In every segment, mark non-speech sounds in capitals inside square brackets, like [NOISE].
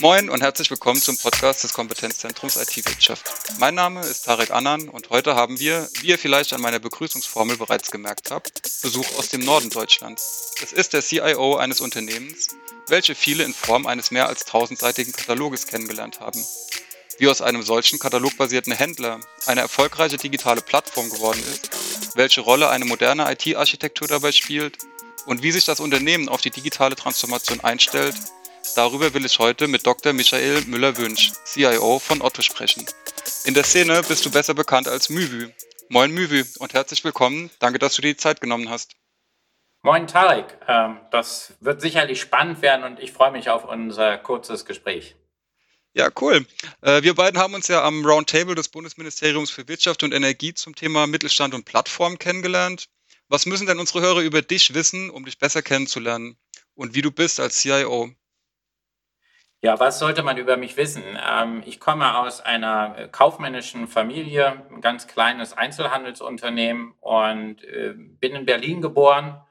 Moin und herzlich willkommen zum Podcast des Kompetenzzentrums IT-Wirtschaft. Mein Name ist Tarek Annan und heute haben wir, wie ihr vielleicht an meiner Begrüßungsformel bereits gemerkt habt, Besuch aus dem Norden Deutschlands. Es ist der CIO eines Unternehmens, welche viele in Form eines mehr als tausendseitigen Kataloges kennengelernt haben. Wie aus einem solchen katalogbasierten Händler eine erfolgreiche digitale Plattform geworden ist, welche Rolle eine moderne IT-Architektur dabei spielt und wie sich das Unternehmen auf die digitale Transformation einstellt, Darüber will ich heute mit Dr. Michael Müller-Wünsch, CIO von Otto sprechen. In der Szene bist du besser bekannt als Müvü. Moin Müvü und herzlich willkommen. Danke, dass du dir die Zeit genommen hast. Moin Tarek, ähm, das wird sicherlich spannend werden und ich freue mich auf unser kurzes Gespräch. Ja, cool. Äh, wir beiden haben uns ja am Roundtable des Bundesministeriums für Wirtschaft und Energie zum Thema Mittelstand und Plattform kennengelernt. Was müssen denn unsere Hörer über dich wissen, um dich besser kennenzulernen und wie du bist als CIO? Ja, was sollte man über mich wissen? Ähm, ich komme aus einer äh, kaufmännischen Familie, ein ganz kleines Einzelhandelsunternehmen und äh, bin in Berlin geboren,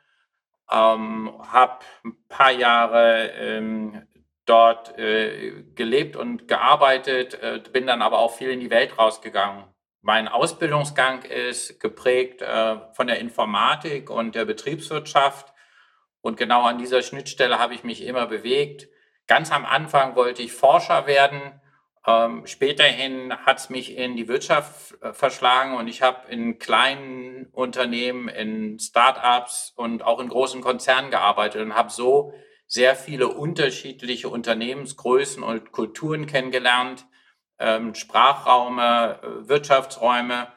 ähm, habe ein paar Jahre ähm, dort äh, gelebt und gearbeitet, äh, bin dann aber auch viel in die Welt rausgegangen. Mein Ausbildungsgang ist geprägt äh, von der Informatik und der Betriebswirtschaft und genau an dieser Schnittstelle habe ich mich immer bewegt Ganz am Anfang wollte ich Forscher werden. Ähm, späterhin hat es mich in die Wirtschaft äh, verschlagen und ich habe in kleinen Unternehmen, in Startups und auch in großen Konzernen gearbeitet und habe so sehr viele unterschiedliche Unternehmensgrößen und Kulturen kennengelernt, ähm, Sprachräume, äh, Wirtschaftsräume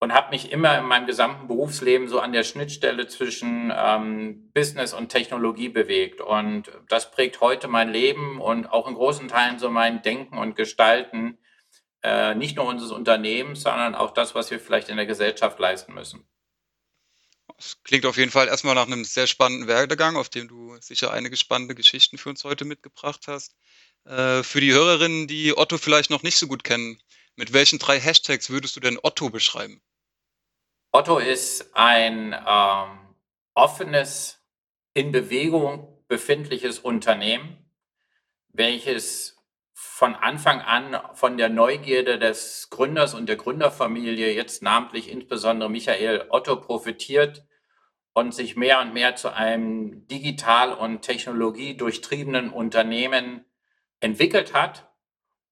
und habe mich immer in meinem gesamten Berufsleben so an der Schnittstelle zwischen ähm, Business und Technologie bewegt. Und das prägt heute mein Leben und auch in großen Teilen so mein Denken und Gestalten, äh, nicht nur unseres Unternehmens, sondern auch das, was wir vielleicht in der Gesellschaft leisten müssen. Das klingt auf jeden Fall erstmal nach einem sehr spannenden Werdegang, auf dem du sicher einige spannende Geschichten für uns heute mitgebracht hast. Äh, für die Hörerinnen, die Otto vielleicht noch nicht so gut kennen, mit welchen drei Hashtags würdest du denn Otto beschreiben? Otto ist ein ähm, offenes, in Bewegung befindliches Unternehmen, welches von Anfang an von der Neugierde des Gründers und der Gründerfamilie, jetzt namentlich insbesondere Michael Otto, profitiert und sich mehr und mehr zu einem digital- und technologiedurchtriebenen Unternehmen entwickelt hat,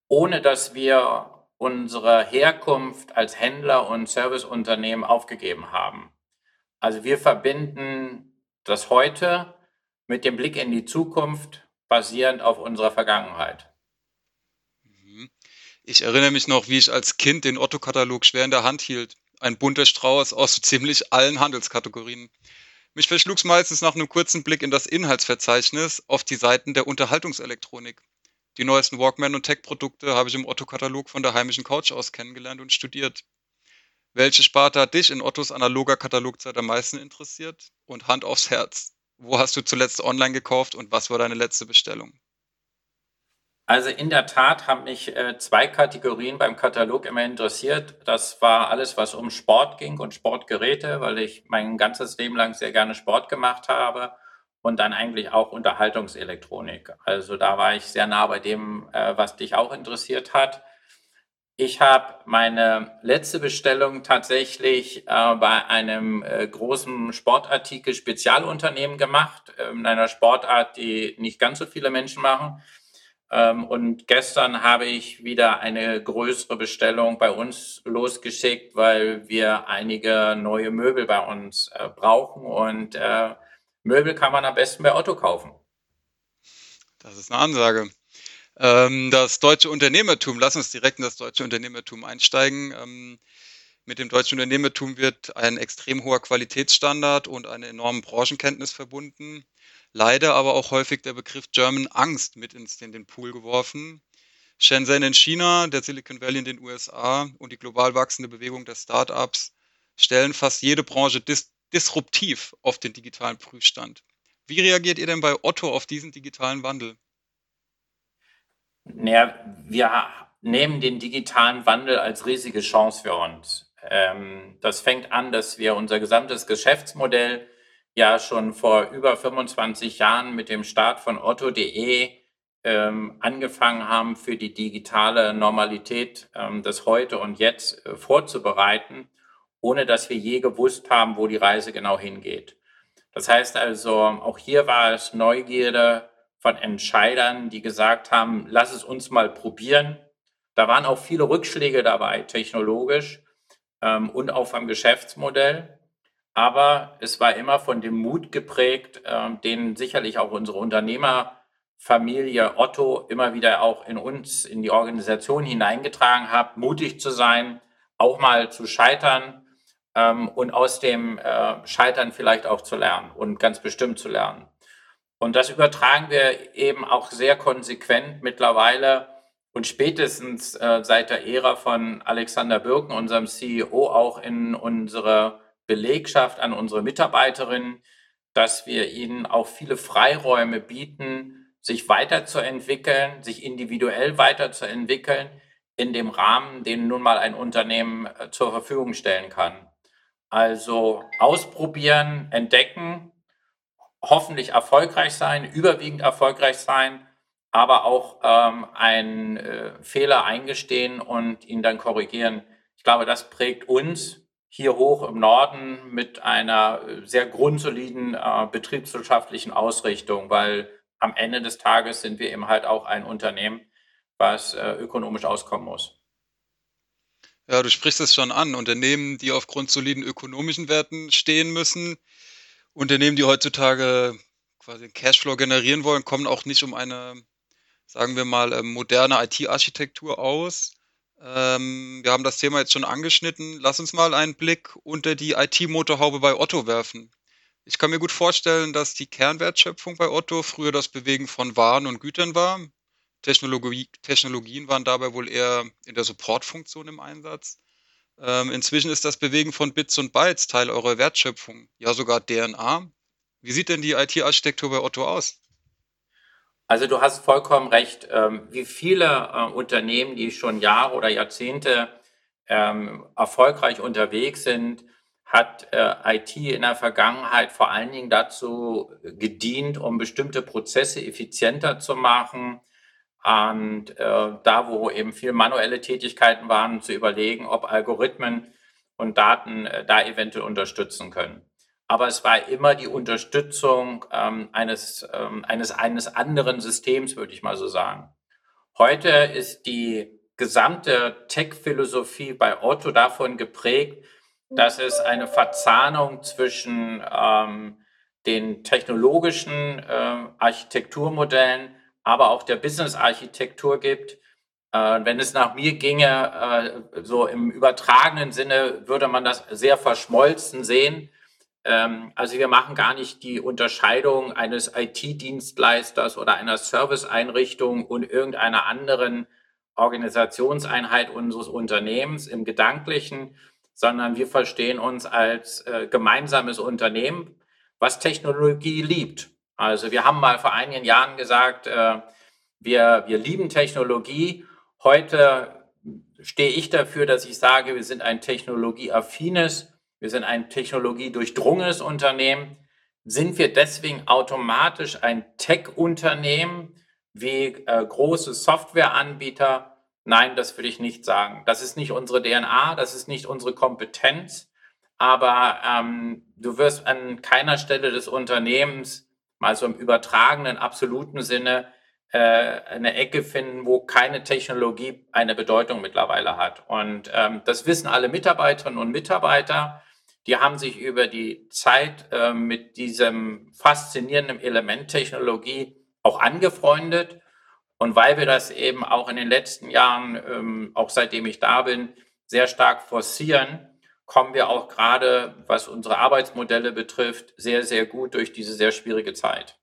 ohne dass wir unsere Herkunft als Händler und Serviceunternehmen aufgegeben haben. Also wir verbinden das heute mit dem Blick in die Zukunft basierend auf unserer Vergangenheit. Mhm. Ich erinnere mich noch, wie ich als Kind den Otto-Katalog schwer in der Hand hielt. Ein bunter Strauß aus so ziemlich allen Handelskategorien. Mich verschlug es meistens nach einem kurzen Blick in das Inhaltsverzeichnis auf die Seiten der Unterhaltungselektronik. Die neuesten Walkman- und Tech-Produkte habe ich im Otto-Katalog von der heimischen Couch aus kennengelernt und studiert. Welche Sparte hat dich in Ottos analoger Katalogzeit am meisten interessiert? Und Hand aufs Herz. Wo hast du zuletzt online gekauft und was war deine letzte Bestellung? Also in der Tat haben mich äh, zwei Kategorien beim Katalog immer interessiert. Das war alles, was um Sport ging und Sportgeräte, weil ich mein ganzes Leben lang sehr gerne Sport gemacht habe und dann eigentlich auch Unterhaltungselektronik. Also da war ich sehr nah bei dem, äh, was dich auch interessiert hat. Ich habe meine letzte Bestellung tatsächlich äh, bei einem äh, großen Sportartikel-Spezialunternehmen gemacht, äh, in einer Sportart, die nicht ganz so viele Menschen machen. Ähm, und gestern habe ich wieder eine größere Bestellung bei uns losgeschickt, weil wir einige neue Möbel bei uns äh, brauchen und äh, Möbel kann man am besten bei Otto kaufen. Das ist eine Ansage. Ähm, das deutsche Unternehmertum, lass uns direkt in das deutsche Unternehmertum einsteigen. Ähm, mit dem deutschen Unternehmertum wird ein extrem hoher Qualitätsstandard und eine enorme Branchenkenntnis verbunden. Leider aber auch häufig der Begriff German Angst mit ins, in den Pool geworfen. Shenzhen in China, der Silicon Valley in den USA und die global wachsende Bewegung der Startups stellen fast jede Branche disruptiv auf den digitalen Prüfstand. Wie reagiert ihr denn bei Otto auf diesen digitalen Wandel? Naja, wir nehmen den digitalen Wandel als riesige Chance für uns. Ähm, das fängt an, dass wir unser gesamtes Geschäftsmodell ja schon vor über 25 Jahren mit dem Start von otto.de ähm, angefangen haben, für die digitale Normalität ähm, des Heute und Jetzt äh, vorzubereiten, ohne dass wir je gewusst haben, wo die Reise genau hingeht. Das heißt also, auch hier war es Neugierde von Entscheidern, die gesagt haben, lass es uns mal probieren. Da waren auch viele Rückschläge dabei, technologisch ähm, und auch vom Geschäftsmodell. Aber es war immer von dem Mut geprägt, äh, den sicherlich auch unsere Unternehmerfamilie Otto immer wieder auch in uns, in die Organisation hineingetragen hat, mutig zu sein, auch mal zu scheitern ähm, und aus dem äh, Scheitern vielleicht auch zu lernen und ganz bestimmt zu lernen. Und das übertragen wir eben auch sehr konsequent mittlerweile und spätestens äh, seit der Ära von Alexander Birken, unserem CEO, auch in unsere Belegschaft, an unsere Mitarbeiterinnen, dass wir ihnen auch viele Freiräume bieten, sich weiterzuentwickeln, sich individuell weiterzuentwickeln, in dem Rahmen, den nun mal ein Unternehmen äh, zur Verfügung stellen kann. Also ausprobieren, entdecken, hoffentlich erfolgreich sein, überwiegend erfolgreich sein, aber auch ähm, einen äh, Fehler eingestehen und ihn dann korrigieren. Ich glaube, das prägt uns hier hoch im Norden mit einer äh, sehr grundsoliden äh, betriebswirtschaftlichen Ausrichtung, weil am Ende des Tages sind wir eben halt auch ein Unternehmen, was äh, ökonomisch auskommen muss. Ja, du sprichst es schon an. Unternehmen, die aufgrund soliden ökonomischen Werten stehen müssen, Unternehmen, die heutzutage quasi Cashflow generieren wollen, kommen auch nicht um eine, sagen wir mal, ähm, moderne IT-Architektur aus. Ähm, wir haben das Thema jetzt schon angeschnitten. Lass uns mal einen Blick unter die IT-Motorhaube bei Otto werfen. Ich kann mir gut vorstellen, dass die Kernwertschöpfung bei Otto früher das Bewegen von Waren und Gütern war. Technologie, Technologien waren dabei wohl eher in der Supportfunktion im Einsatz. Ähm, inzwischen ist das Bewegen von Bits und Bytes Teil eurer Wertschöpfung, ja sogar DNA. Wie sieht denn die IT-Architektur bei Otto aus? Also du hast vollkommen recht. Ähm, wie viele äh, Unternehmen, die schon Jahre oder Jahrzehnte ähm, erfolgreich unterwegs sind, hat äh, IT in der Vergangenheit vor allen Dingen dazu gedient, um bestimmte Prozesse effizienter zu machen, und äh, da, wo eben viel manuelle Tätigkeiten waren, zu überlegen, ob Algorithmen und Daten äh, da eventuell unterstützen können. Aber es war immer die Unterstützung ähm, eines, ähm, eines, eines anderen Systems, würde ich mal so sagen. Heute ist die gesamte Tech-Philosophie bei Otto davon geprägt, dass es eine Verzahnung zwischen ähm, den technologischen äh, Architekturmodellen aber auch der Business-Architektur gibt. Äh, wenn es nach mir ginge, äh, so im übertragenen Sinne, würde man das sehr verschmolzen sehen. Ähm, also wir machen gar nicht die Unterscheidung eines IT-Dienstleisters oder einer Serviceeinrichtung und irgendeiner anderen Organisationseinheit unseres Unternehmens im Gedanklichen, sondern wir verstehen uns als äh, gemeinsames Unternehmen, was Technologie liebt. Also wir haben mal vor einigen Jahren gesagt, äh, wir, wir lieben Technologie. Heute stehe ich dafür, dass ich sage, wir sind ein technologieaffines, wir sind ein technologiedurchdrungenes Unternehmen. Sind wir deswegen automatisch ein Tech-Unternehmen wie äh, große Softwareanbieter? Nein, das will ich nicht sagen. Das ist nicht unsere DNA, das ist nicht unsere Kompetenz. Aber ähm, du wirst an keiner Stelle des Unternehmens mal so im übertragenen, absoluten Sinne äh, eine Ecke finden, wo keine Technologie eine Bedeutung mittlerweile hat. Und ähm, das wissen alle Mitarbeiterinnen und Mitarbeiter. Die haben sich über die Zeit äh, mit diesem faszinierenden Element Technologie auch angefreundet. Und weil wir das eben auch in den letzten Jahren, ähm, auch seitdem ich da bin, sehr stark forcieren, kommen wir auch gerade, was unsere Arbeitsmodelle betrifft, sehr, sehr gut durch diese sehr schwierige Zeit.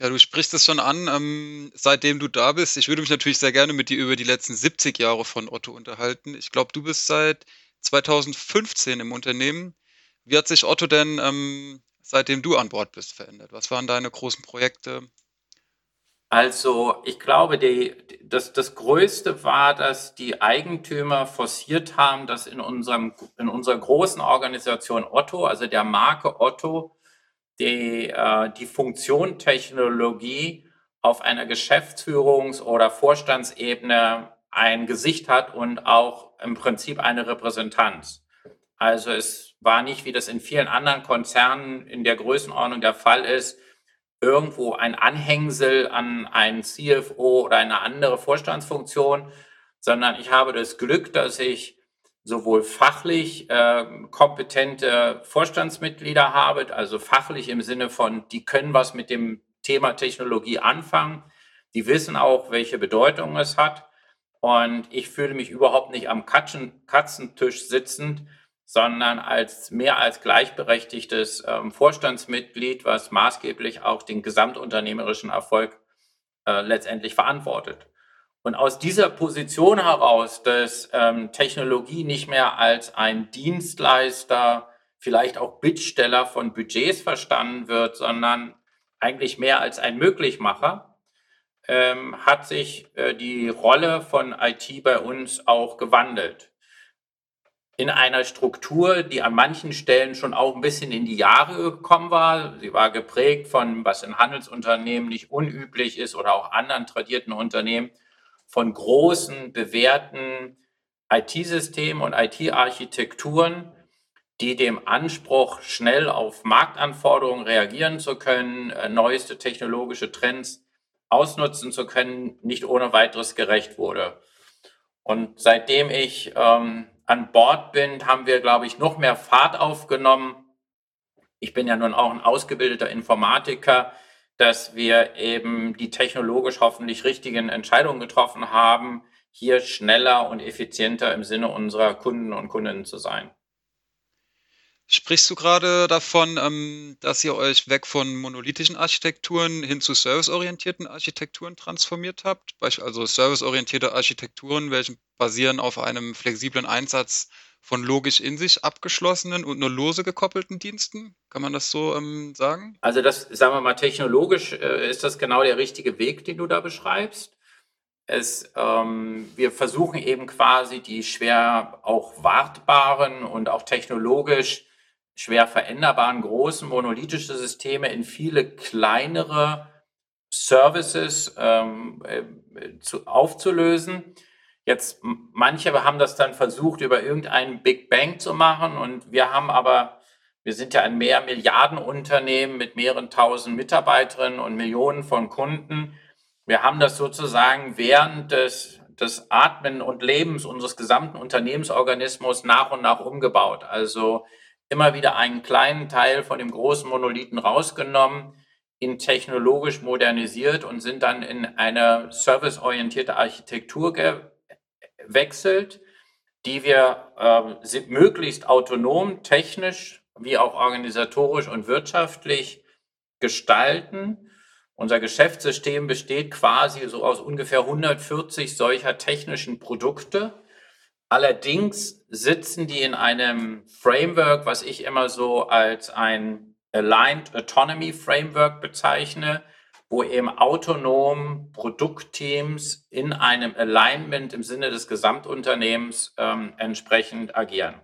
Ja, du sprichst es schon an, ähm, seitdem du da bist. Ich würde mich natürlich sehr gerne mit dir über die letzten 70 Jahre von Otto unterhalten. Ich glaube, du bist seit 2015 im Unternehmen. Wie hat sich Otto denn, ähm, seitdem du an Bord bist, verändert? Was waren deine großen Projekte? Also, ich glaube, die, das, das Größte war, dass die Eigentümer forciert haben, dass in, unserem, in unserer großen Organisation Otto, also der Marke Otto, die, äh, die Funktion Technologie auf einer Geschäftsführungs- oder Vorstandsebene ein Gesicht hat und auch im Prinzip eine Repräsentanz. Also es war nicht, wie das in vielen anderen Konzernen in der Größenordnung der Fall ist, irgendwo ein Anhängsel an einen CFO oder eine andere Vorstandsfunktion, sondern ich habe das Glück, dass ich sowohl fachlich äh, kompetente Vorstandsmitglieder habe, also fachlich im Sinne von, die können was mit dem Thema Technologie anfangen, die wissen auch, welche Bedeutung es hat. Und ich fühle mich überhaupt nicht am Katzen, Katzentisch sitzend, sondern als mehr als gleichberechtigtes ähm, Vorstandsmitglied, was maßgeblich auch den gesamtunternehmerischen Erfolg äh, letztendlich verantwortet. Und aus dieser Position heraus, dass ähm, Technologie nicht mehr als ein Dienstleister, vielleicht auch Bittsteller von Budgets verstanden wird, sondern eigentlich mehr als ein Möglichmacher, ähm, hat sich äh, die Rolle von IT bei uns auch gewandelt in einer Struktur, die an manchen Stellen schon auch ein bisschen in die Jahre gekommen war. Sie war geprägt von, was in Handelsunternehmen nicht unüblich ist oder auch anderen tradierten Unternehmen, von großen, bewährten IT-Systemen und IT-Architekturen, die dem Anspruch, schnell auf Marktanforderungen reagieren zu können, äh, neueste technologische Trends ausnutzen zu können, nicht ohne weiteres gerecht wurde. Und seitdem ich ähm, an Bord bin, haben wir, glaube ich, noch mehr Fahrt aufgenommen. Ich bin ja nun auch ein ausgebildeter Informatiker, dass wir eben die technologisch hoffentlich richtigen Entscheidungen getroffen haben, hier schneller und effizienter im Sinne unserer Kunden und Kundinnen zu sein. Sprichst du gerade davon, ähm, dass ihr euch weg von monolithischen Architekturen hin zu serviceorientierten Architekturen transformiert habt? Also serviceorientierte Architekturen, welche basieren auf einem flexiblen Einsatz von logisch in sich abgeschlossenen und nur lose gekoppelten Diensten? Kann man das so ähm, sagen? Also das, sagen wir mal, technologisch äh, ist das genau der richtige Weg, den du da beschreibst. Es, ähm, wir versuchen eben quasi die schwer auch wartbaren und auch technologisch schwer veränderbaren großen monolithische Systeme in viele kleinere Services ähm, äh, zu, aufzulösen. Jetzt, manche haben das dann versucht, über irgendeinen Big Bang zu machen und wir haben aber, wir sind ja ein mehr Milliardenunternehmen mit mehreren tausend Mitarbeiterinnen und Millionen von Kunden. Wir haben das sozusagen während des, des Atmen und Lebens unseres gesamten Unternehmensorganismus nach und nach umgebaut. Also immer wieder einen kleinen Teil von dem großen Monolithen rausgenommen, ihn technologisch modernisiert und sind dann in eine serviceorientierte Architektur gewechselt, die wir äh, möglichst autonom, technisch wie auch organisatorisch und wirtschaftlich gestalten. Unser Geschäftssystem besteht quasi so aus ungefähr 140 solcher technischen Produkte Allerdings sitzen die in einem Framework, was ich immer so als ein Aligned Autonomy Framework bezeichne, wo eben autonom Produktteams in einem Alignment im Sinne des Gesamtunternehmens ähm, entsprechend agieren.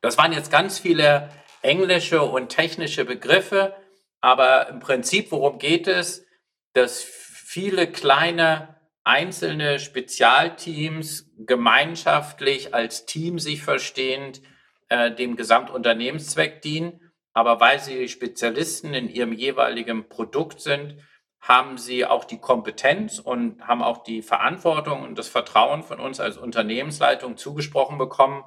Das waren jetzt ganz viele englische und technische Begriffe, aber im Prinzip, worum geht es? Dass viele kleine einzelne Spezialteams gemeinschaftlich als Team sich verstehend äh, dem Gesamtunternehmenszweck dienen. Aber weil sie Spezialisten in ihrem jeweiligen Produkt sind, haben sie auch die Kompetenz und haben auch die Verantwortung und das Vertrauen von uns als Unternehmensleitung zugesprochen bekommen,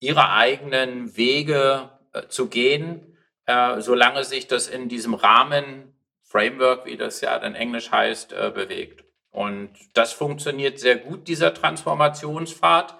ihre eigenen Wege äh, zu gehen, äh, solange sich das in diesem Rahmen, Framework, wie das ja dann Englisch heißt, äh, bewegt. Und das funktioniert sehr gut, dieser Transformationspfad,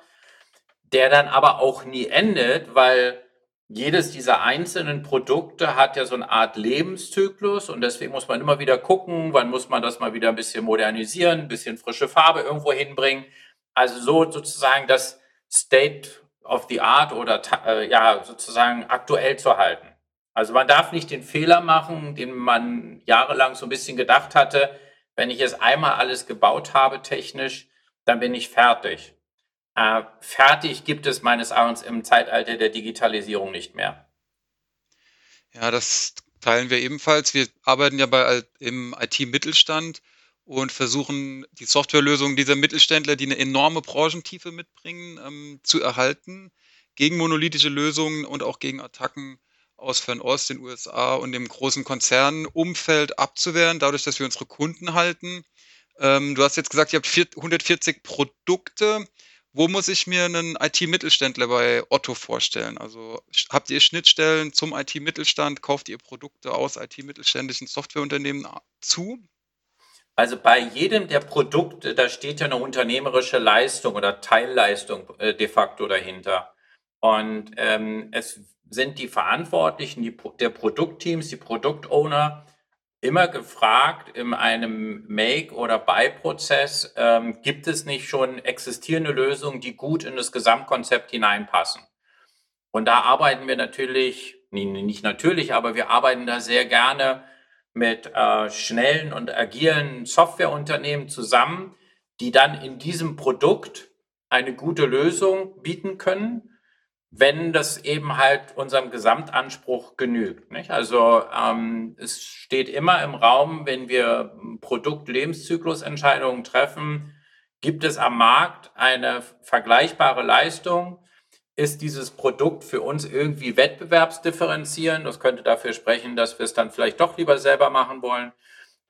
der dann aber auch nie endet, weil jedes dieser einzelnen Produkte hat ja so eine Art Lebenszyklus und deswegen muss man immer wieder gucken, wann muss man das mal wieder ein bisschen modernisieren, ein bisschen frische Farbe irgendwo hinbringen. Also so sozusagen das State of the art oder äh, ja sozusagen aktuell zu halten. Also man darf nicht den Fehler machen, den man jahrelang so ein bisschen gedacht hatte, wenn ich jetzt einmal alles gebaut habe technisch, dann bin ich fertig. Äh, fertig gibt es meines Erachtens im Zeitalter der Digitalisierung nicht mehr. Ja, das teilen wir ebenfalls. Wir arbeiten ja bei, im IT-Mittelstand und versuchen die Softwarelösungen dieser Mittelständler, die eine enorme Branchentiefe mitbringen, ähm, zu erhalten, gegen monolithische Lösungen und auch gegen Attacken aus Fernost, den USA und dem großen Konzernumfeld abzuwehren, dadurch, dass wir unsere Kunden halten. Ähm, du hast jetzt gesagt, ihr habt 140 Produkte. Wo muss ich mir einen IT-Mittelständler bei Otto vorstellen? Also habt ihr Schnittstellen zum IT-Mittelstand? Kauft ihr Produkte aus IT-mittelständischen Softwareunternehmen zu? Also bei jedem der Produkte, da steht ja eine unternehmerische Leistung oder Teilleistung äh, de facto dahinter. Und ähm, es sind die Verantwortlichen die, der Produktteams, die Produktowner, immer gefragt in einem Make- oder Buy-Prozess, ähm, gibt es nicht schon existierende Lösungen, die gut in das Gesamtkonzept hineinpassen? Und da arbeiten wir natürlich, nicht natürlich, aber wir arbeiten da sehr gerne mit äh, schnellen und agilen Softwareunternehmen zusammen, die dann in diesem Produkt eine gute Lösung bieten können wenn das eben halt unserem Gesamtanspruch genügt. Nicht? Also ähm, es steht immer im Raum, wenn wir Produkt-Lebenszyklusentscheidungen treffen, gibt es am Markt eine vergleichbare Leistung? Ist dieses Produkt für uns irgendwie wettbewerbsdifferenzierend? Das könnte dafür sprechen, dass wir es dann vielleicht doch lieber selber machen wollen.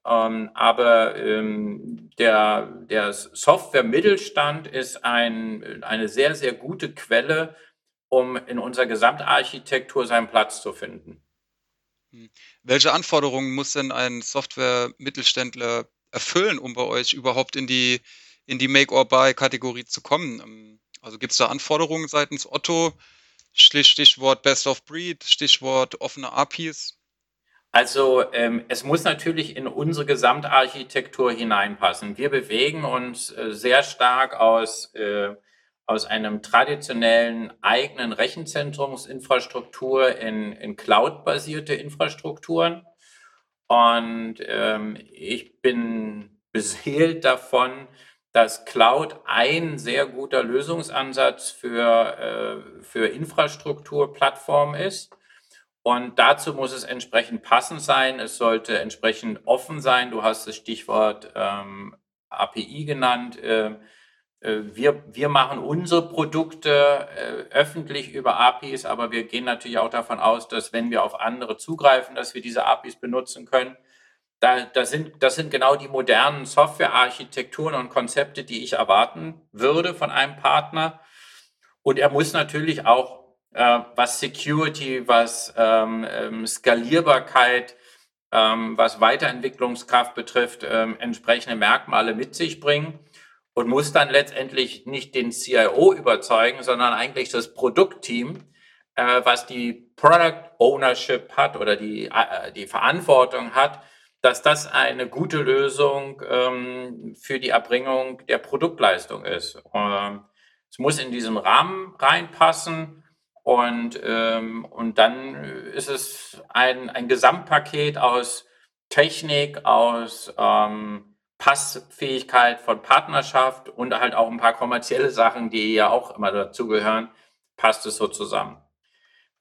Ähm, aber ähm, der, der Software-Mittelstand ist ein, eine sehr, sehr gute Quelle um in unserer Gesamtarchitektur seinen Platz zu finden. Hm. Welche Anforderungen muss denn ein Software-Mittelständler erfüllen, um bei euch überhaupt in die, in die Make-or-Buy-Kategorie zu kommen? Ähm, also gibt es da Anforderungen seitens Otto? Stichwort Best of Breed, Stichwort offene APIs? Also ähm, es muss natürlich in unsere Gesamtarchitektur hineinpassen. Wir bewegen uns äh, sehr stark aus äh, aus einem traditionellen eigenen Rechenzentrumsinfrastruktur in, in Cloud-basierte Infrastrukturen. Und ähm, ich bin beseelt davon, dass Cloud ein sehr guter Lösungsansatz für, äh, für Infrastrukturplattformen ist. Und dazu muss es entsprechend passend sein. Es sollte entsprechend offen sein. Du hast das Stichwort ähm, API genannt. Äh, wir, wir machen unsere Produkte äh, öffentlich über APIs, aber wir gehen natürlich auch davon aus, dass wenn wir auf andere zugreifen, dass wir diese APIs benutzen können. Da, das, sind, das sind genau die modernen Softwarearchitekturen und Konzepte, die ich erwarten würde von einem Partner. Und er muss natürlich auch, äh, was Security, was ähm, ähm Skalierbarkeit, ähm, was Weiterentwicklungskraft betrifft, ähm, entsprechende Merkmale mit sich bringen und muss dann letztendlich nicht den CIO überzeugen, sondern eigentlich das Produktteam, äh, was die Product Ownership hat oder die, äh, die Verantwortung hat, dass das eine gute Lösung ähm, für die Erbringung der Produktleistung ist. Ähm, es muss in diesen Rahmen reinpassen und, ähm, und dann ist es ein, ein Gesamtpaket aus Technik, aus ähm, Passfähigkeit von Partnerschaft und halt auch ein paar kommerzielle Sachen, die ja auch immer dazugehören, passt es so zusammen.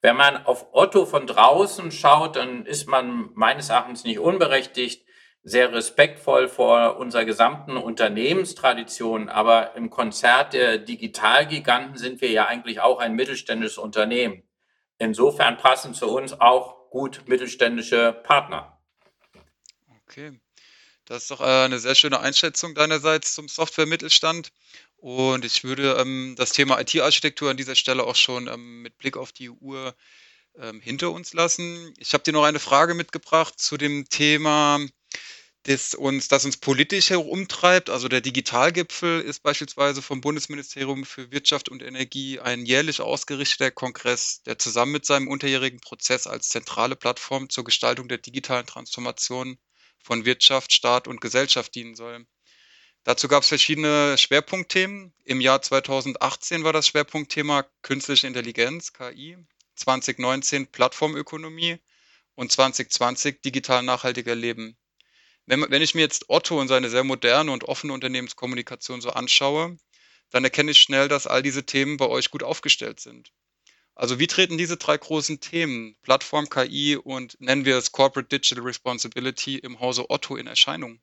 Wenn man auf Otto von draußen schaut, dann ist man meines Erachtens nicht unberechtigt, sehr respektvoll vor unserer gesamten Unternehmenstradition. Aber im Konzert der Digitalgiganten sind wir ja eigentlich auch ein mittelständisches Unternehmen. Insofern passen zu uns auch gut mittelständische Partner. Okay. Das ist doch äh, eine sehr schöne Einschätzung deinerseits zum Software-Mittelstand. Und ich würde ähm, das Thema IT-Architektur an dieser Stelle auch schon ähm, mit Blick auf die Uhr ähm, hinter uns lassen. Ich habe dir noch eine Frage mitgebracht zu dem Thema, das uns, das uns politisch herumtreibt. Also der Digitalgipfel ist beispielsweise vom Bundesministerium für Wirtschaft und Energie ein jährlich ausgerichteter Kongress, der zusammen mit seinem unterjährigen Prozess als zentrale Plattform zur Gestaltung der digitalen Transformation von Wirtschaft, Staat und Gesellschaft dienen soll. Dazu gab es verschiedene Schwerpunktthemen. Im Jahr 2018 war das Schwerpunktthema Künstliche Intelligenz, KI, 2019 Plattformökonomie und 2020 digital nachhaltiger Leben. Wenn, wenn ich mir jetzt Otto und seine sehr moderne und offene Unternehmenskommunikation so anschaue, dann erkenne ich schnell, dass all diese Themen bei euch gut aufgestellt sind. Also wie treten diese drei großen Themen, Plattform, KI und nennen wir es Corporate Digital Responsibility im Hause Otto in Erscheinung?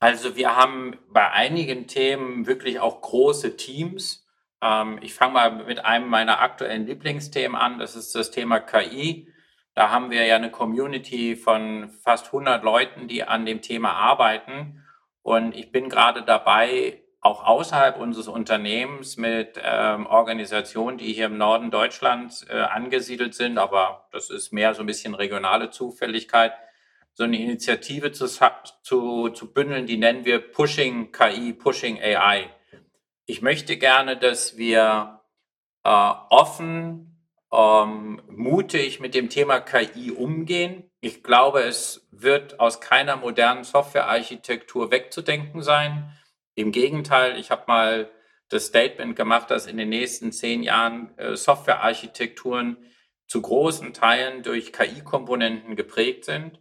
Also wir haben bei einigen Themen wirklich auch große Teams. Ähm, ich fange mal mit einem meiner aktuellen Lieblingsthemen an. Das ist das Thema KI. Da haben wir ja eine Community von fast 100 Leuten, die an dem Thema arbeiten. Und ich bin gerade dabei, auch außerhalb unseres Unternehmens mit ähm, Organisationen, die hier im Norden Deutschlands äh, angesiedelt sind, aber das ist mehr so ein bisschen regionale Zufälligkeit, so eine Initiative zu, zu, zu bündeln, die nennen wir Pushing KI, Pushing AI. Ich möchte gerne, dass wir äh, offen ähm, mutig mit dem Thema KI umgehen. Ich glaube, es wird aus keiner modernen Softwarearchitektur wegzudenken sein. Im Gegenteil, ich habe mal das Statement gemacht, dass in den nächsten zehn Jahren äh, Softwarearchitekturen zu großen Teilen durch KI-Komponenten geprägt sind.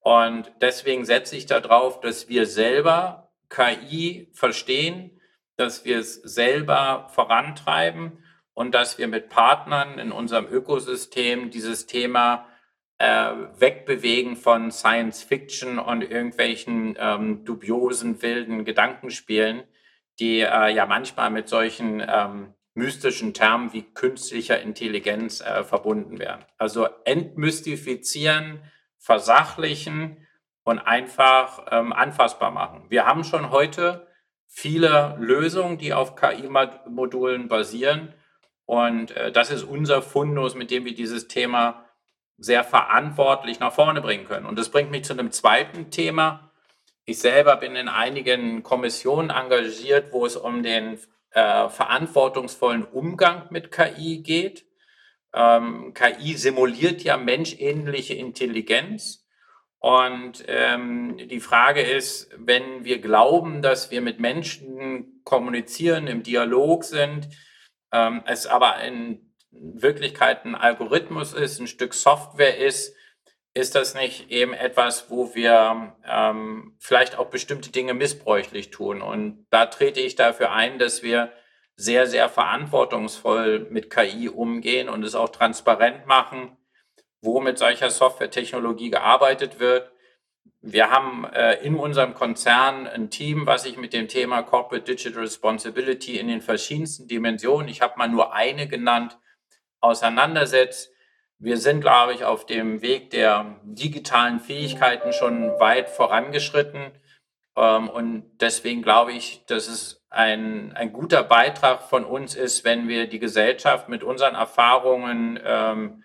Und deswegen setze ich darauf, dass wir selber KI verstehen, dass wir es selber vorantreiben und dass wir mit Partnern in unserem Ökosystem dieses Thema äh, wegbewegen von Science Fiction und irgendwelchen ähm, dubiosen, wilden Gedankenspielen, die äh, ja manchmal mit solchen ähm, mystischen Termen wie künstlicher Intelligenz äh, verbunden werden. Also entmystifizieren, versachlichen und einfach ähm, anfassbar machen. Wir haben schon heute viele Lösungen, die auf KI-Modulen basieren. Und äh, das ist unser Fundus, mit dem wir dieses Thema sehr verantwortlich nach vorne bringen können. Und das bringt mich zu einem zweiten Thema. Ich selber bin in einigen Kommissionen engagiert, wo es um den äh, verantwortungsvollen Umgang mit KI geht. Ähm, KI simuliert ja menschähnliche Intelligenz. Und ähm, die Frage ist, wenn wir glauben, dass wir mit Menschen kommunizieren, im Dialog sind, ähm, es aber in Wirklichkeit ein Algorithmus ist, ein Stück Software ist, ist das nicht eben etwas, wo wir ähm, vielleicht auch bestimmte Dinge missbräuchlich tun? Und da trete ich dafür ein, dass wir sehr, sehr verantwortungsvoll mit KI umgehen und es auch transparent machen, wo mit solcher Softwaretechnologie gearbeitet wird. Wir haben äh, in unserem Konzern ein Team, was sich mit dem Thema Corporate Digital Responsibility in den verschiedensten Dimensionen, ich habe mal nur eine genannt, auseinandersetzt. Wir sind, glaube ich, auf dem Weg der digitalen Fähigkeiten schon weit vorangeschritten. Ähm, und deswegen glaube ich, dass es ein, ein guter Beitrag von uns ist, wenn wir die Gesellschaft mit unseren Erfahrungen ähm,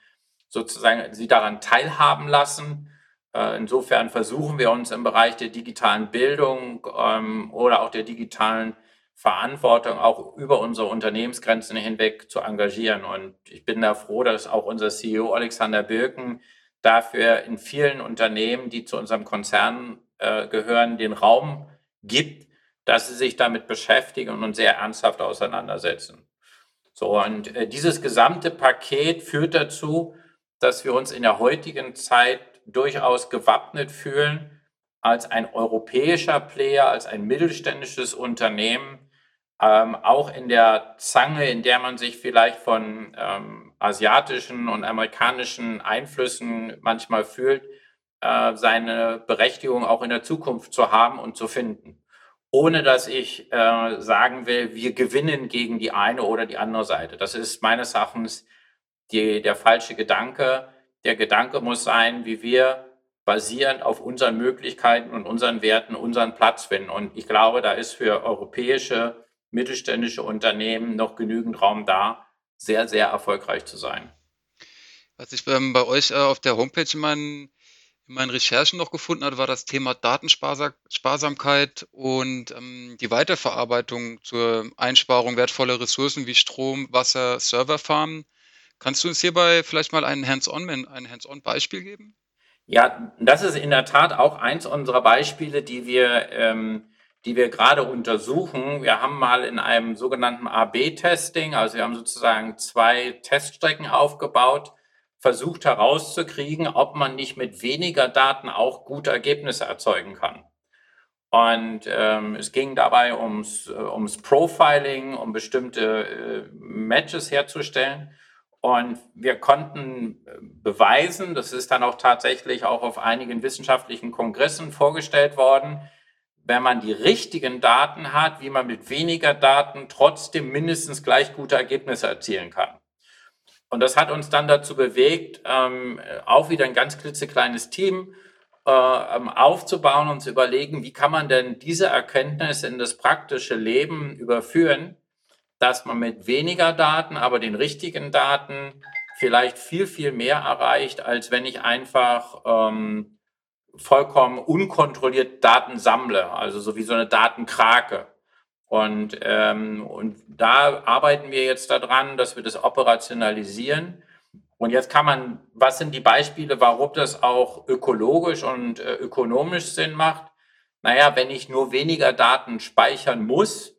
sozusagen sie daran teilhaben lassen äh, insofern versuchen wir uns im Bereich der digitalen Bildung ähm, oder auch der digitalen Verantwortung auch über unsere Unternehmensgrenzen hinweg zu engagieren. Und ich bin da froh, dass auch unser CEO Alexander Birken dafür in vielen Unternehmen, die zu unserem Konzern äh, gehören, den Raum gibt, dass sie sich damit beschäftigen und sehr ernsthaft auseinandersetzen. So, und äh, dieses gesamte Paket führt dazu, dass wir uns in der heutigen Zeit durchaus gewappnet fühlen, als ein europäischer Player, als ein mittelständisches Unternehmen, ähm, auch in der Zange, in der man sich vielleicht von ähm, asiatischen und amerikanischen Einflüssen manchmal fühlt, äh, seine Berechtigung auch in der Zukunft zu haben und zu finden. Ohne dass ich äh, sagen will, wir gewinnen gegen die eine oder die andere Seite. Das ist meines Erachtens die, der falsche Gedanke. Der Gedanke muss sein, wie wir basierend auf unseren Möglichkeiten und unseren Werten unseren Platz finden. Und ich glaube, da ist für europäische mittelständische Unternehmen noch genügend Raum da, sehr, sehr erfolgreich zu sein. Was ich ähm, bei euch äh, auf der Homepage in meinen, in meinen Recherchen noch gefunden habe, war das Thema Datensparsamkeit und ähm, die Weiterverarbeitung zur Einsparung wertvoller Ressourcen wie Strom, Wasser, Serverfarmen. Kannst du uns hierbei vielleicht mal ein Hands-on, ein Hands-on-Beispiel geben? Ja, das ist in der Tat auch eins unserer Beispiele, die wir, ähm, die wir gerade untersuchen. Wir haben mal in einem sogenannten AB-Testing, also wir haben sozusagen zwei Teststrecken aufgebaut, versucht herauszukriegen, ob man nicht mit weniger Daten auch gute Ergebnisse erzeugen kann. Und ähm, es ging dabei ums, äh, ums Profiling, um bestimmte äh, Matches herzustellen. Und wir konnten äh, beweisen, das ist dann auch tatsächlich auch auf einigen wissenschaftlichen Kongressen vorgestellt worden, wenn man die richtigen Daten hat, wie man mit weniger Daten trotzdem mindestens gleich gute Ergebnisse erzielen kann. Und das hat uns dann dazu bewegt, ähm, auch wieder ein ganz klitzekleines Team äh, ähm, aufzubauen und zu überlegen, wie kann man denn diese Erkenntnis in das praktische Leben überführen, dass man mit weniger Daten, aber den richtigen Daten vielleicht viel, viel mehr erreicht, als wenn ich einfach ähm, vollkommen unkontrolliert Daten sammle, also so wie so eine Datenkrake. Und, ähm, und da arbeiten wir jetzt daran, dass wir das operationalisieren. Und jetzt kann man, was sind die Beispiele, warum das auch ökologisch und äh, ökonomisch Sinn macht? Naja, wenn ich nur weniger Daten speichern muss,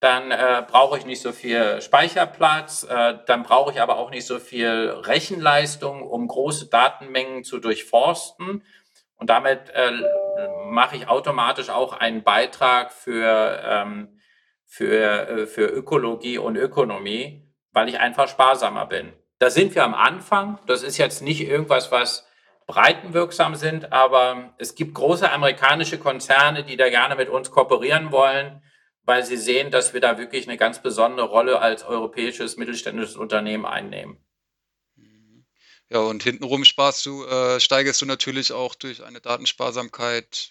dann äh, brauche ich nicht so viel Speicherplatz, äh, dann brauche ich aber auch nicht so viel Rechenleistung, um große Datenmengen zu durchforsten. Und damit äh, mache ich automatisch auch einen Beitrag für, ähm, für, äh, für Ökologie und Ökonomie, weil ich einfach sparsamer bin. Da sind wir am Anfang. Das ist jetzt nicht irgendwas, was breitenwirksam sind, aber es gibt große amerikanische Konzerne, die da gerne mit uns kooperieren wollen, weil sie sehen, dass wir da wirklich eine ganz besondere Rolle als europäisches mittelständisches Unternehmen einnehmen. Ja, und hintenrum sparst du, äh, steigerst du natürlich auch durch eine Datensparsamkeit,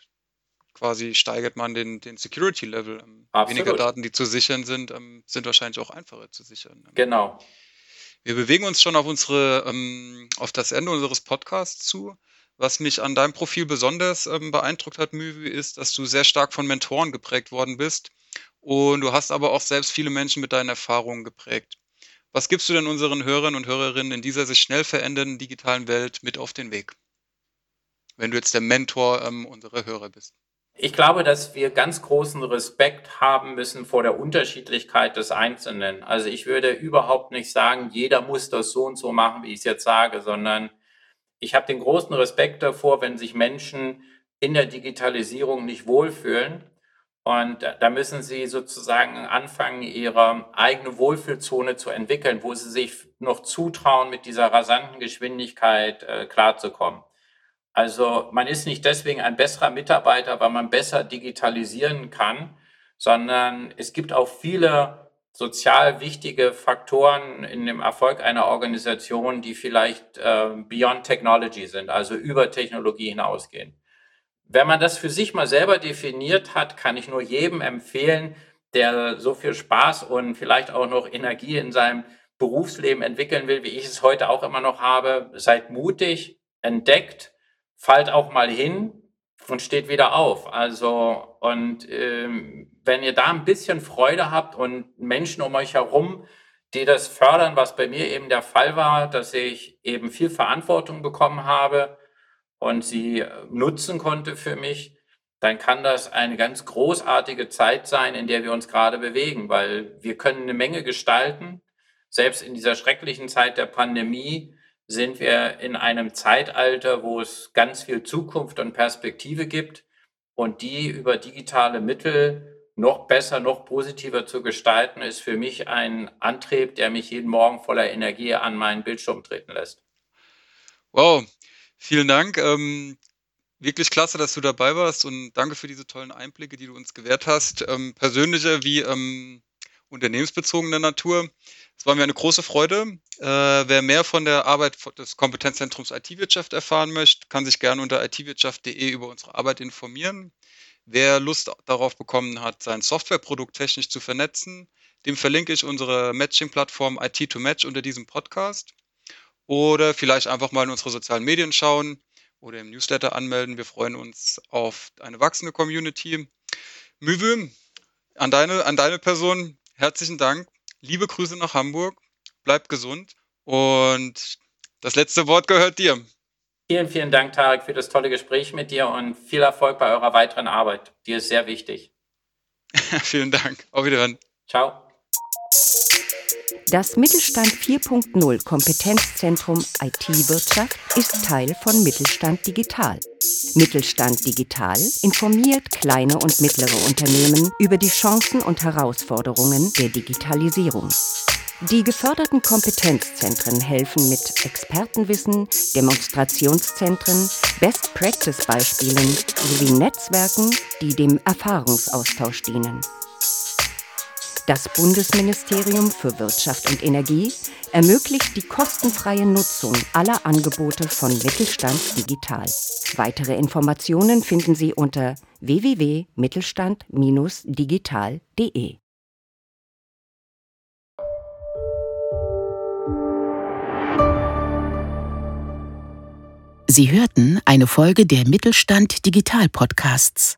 quasi steigert man den, den Security-Level. Ähm, weniger Daten, die zu sichern sind, ähm, sind wahrscheinlich auch einfacher zu sichern. Ähm, genau. Wir bewegen uns schon auf unsere, ähm, auf das Ende unseres Podcasts zu. Was mich an deinem Profil besonders ähm, beeindruckt hat, Müvi, ist, dass du sehr stark von Mentoren geprägt worden bist. Und du hast aber auch selbst viele Menschen mit deinen Erfahrungen geprägt. Was gibst du denn unseren Hörern und Hörerinnen in dieser sich schnell verändernden digitalen Welt mit auf den Weg? Wenn du jetzt der Mentor ähm, unserer Hörer bist. Ich glaube, dass wir ganz großen Respekt haben müssen vor der Unterschiedlichkeit des Einzelnen. Also ich würde überhaupt nicht sagen, jeder muss das so und so machen, wie ich es jetzt sage, sondern ich habe den großen Respekt davor, wenn sich Menschen in der Digitalisierung nicht wohlfühlen und da müssen sie sozusagen anfangen, ihre eigene Wohlfühlzone zu entwickeln, wo sie sich noch zutrauen, mit dieser rasanten Geschwindigkeit äh, klarzukommen. Also man ist nicht deswegen ein besserer Mitarbeiter, weil man besser digitalisieren kann, sondern es gibt auch viele sozial wichtige Faktoren in dem Erfolg einer Organisation, die vielleicht äh, beyond technology sind, also über Technologie hinausgehen. Wenn man das für sich mal selber definiert hat, kann ich nur jedem empfehlen, der so viel Spaß und vielleicht auch noch Energie in seinem Berufsleben entwickeln will, wie ich es heute auch immer noch habe. Seid mutig, entdeckt, fallt auch mal hin und steht wieder auf. Also, und ähm, wenn ihr da ein bisschen Freude habt und Menschen um euch herum, die das fördern, was bei mir eben der Fall war, dass ich eben viel Verantwortung bekommen habe, und sie äh, nutzen konnte für mich, dann kann das eine ganz großartige Zeit sein, in der wir uns gerade bewegen, weil wir können eine Menge gestalten. Selbst in dieser schrecklichen Zeit der Pandemie sind wir in einem Zeitalter, wo es ganz viel Zukunft und Perspektive gibt und die über digitale Mittel noch besser, noch positiver zu gestalten, ist für mich ein Antrieb, der mich jeden Morgen voller Energie an meinen Bildschirm treten lässt. Wow, Vielen Dank. Ähm, wirklich klasse, dass du dabei warst und danke für diese tollen Einblicke, die du uns gewährt hast, ähm, persönlicher wie ähm, unternehmensbezogener Natur. Es war mir eine große Freude. Äh, wer mehr von der Arbeit des Kompetenzzentrums IT-Wirtschaft erfahren möchte, kann sich gerne unter itwirtschaft.de über unsere Arbeit informieren. Wer Lust darauf bekommen hat, sein Softwareprodukt technisch zu vernetzen, dem verlinke ich unsere Matching-Plattform IT2Match unter diesem Podcast. Oder vielleicht einfach mal in unsere sozialen Medien schauen oder im Newsletter anmelden. Wir freuen uns auf eine wachsende Community. Müwe, an deine, an deine Person herzlichen Dank. Liebe Grüße nach Hamburg. Bleib gesund. Und das letzte Wort gehört dir. Vielen, vielen Dank, Tarek, für das tolle Gespräch mit dir und viel Erfolg bei eurer weiteren Arbeit. Die ist sehr wichtig. [LAUGHS] Vielen Dank. Auf Wiedersehen. Ciao. Das Mittelstand 4.0 Kompetenzzentrum IT-Wirtschaft ist Teil von Mittelstand Digital. Mittelstand Digital informiert kleine und mittlere Unternehmen über die Chancen und Herausforderungen der Digitalisierung. Die geförderten Kompetenzzentren helfen mit Expertenwissen, Demonstrationszentren, Best-Practice-Beispielen sowie Netzwerken, die dem Erfahrungsaustausch dienen. Das Bundesministerium für Wirtschaft und Energie ermöglicht die kostenfreie Nutzung aller Angebote von Mittelstand Digital. Weitere Informationen finden Sie unter www.mittelstand-digital.de. Sie hörten eine Folge der Mittelstand Digital Podcasts.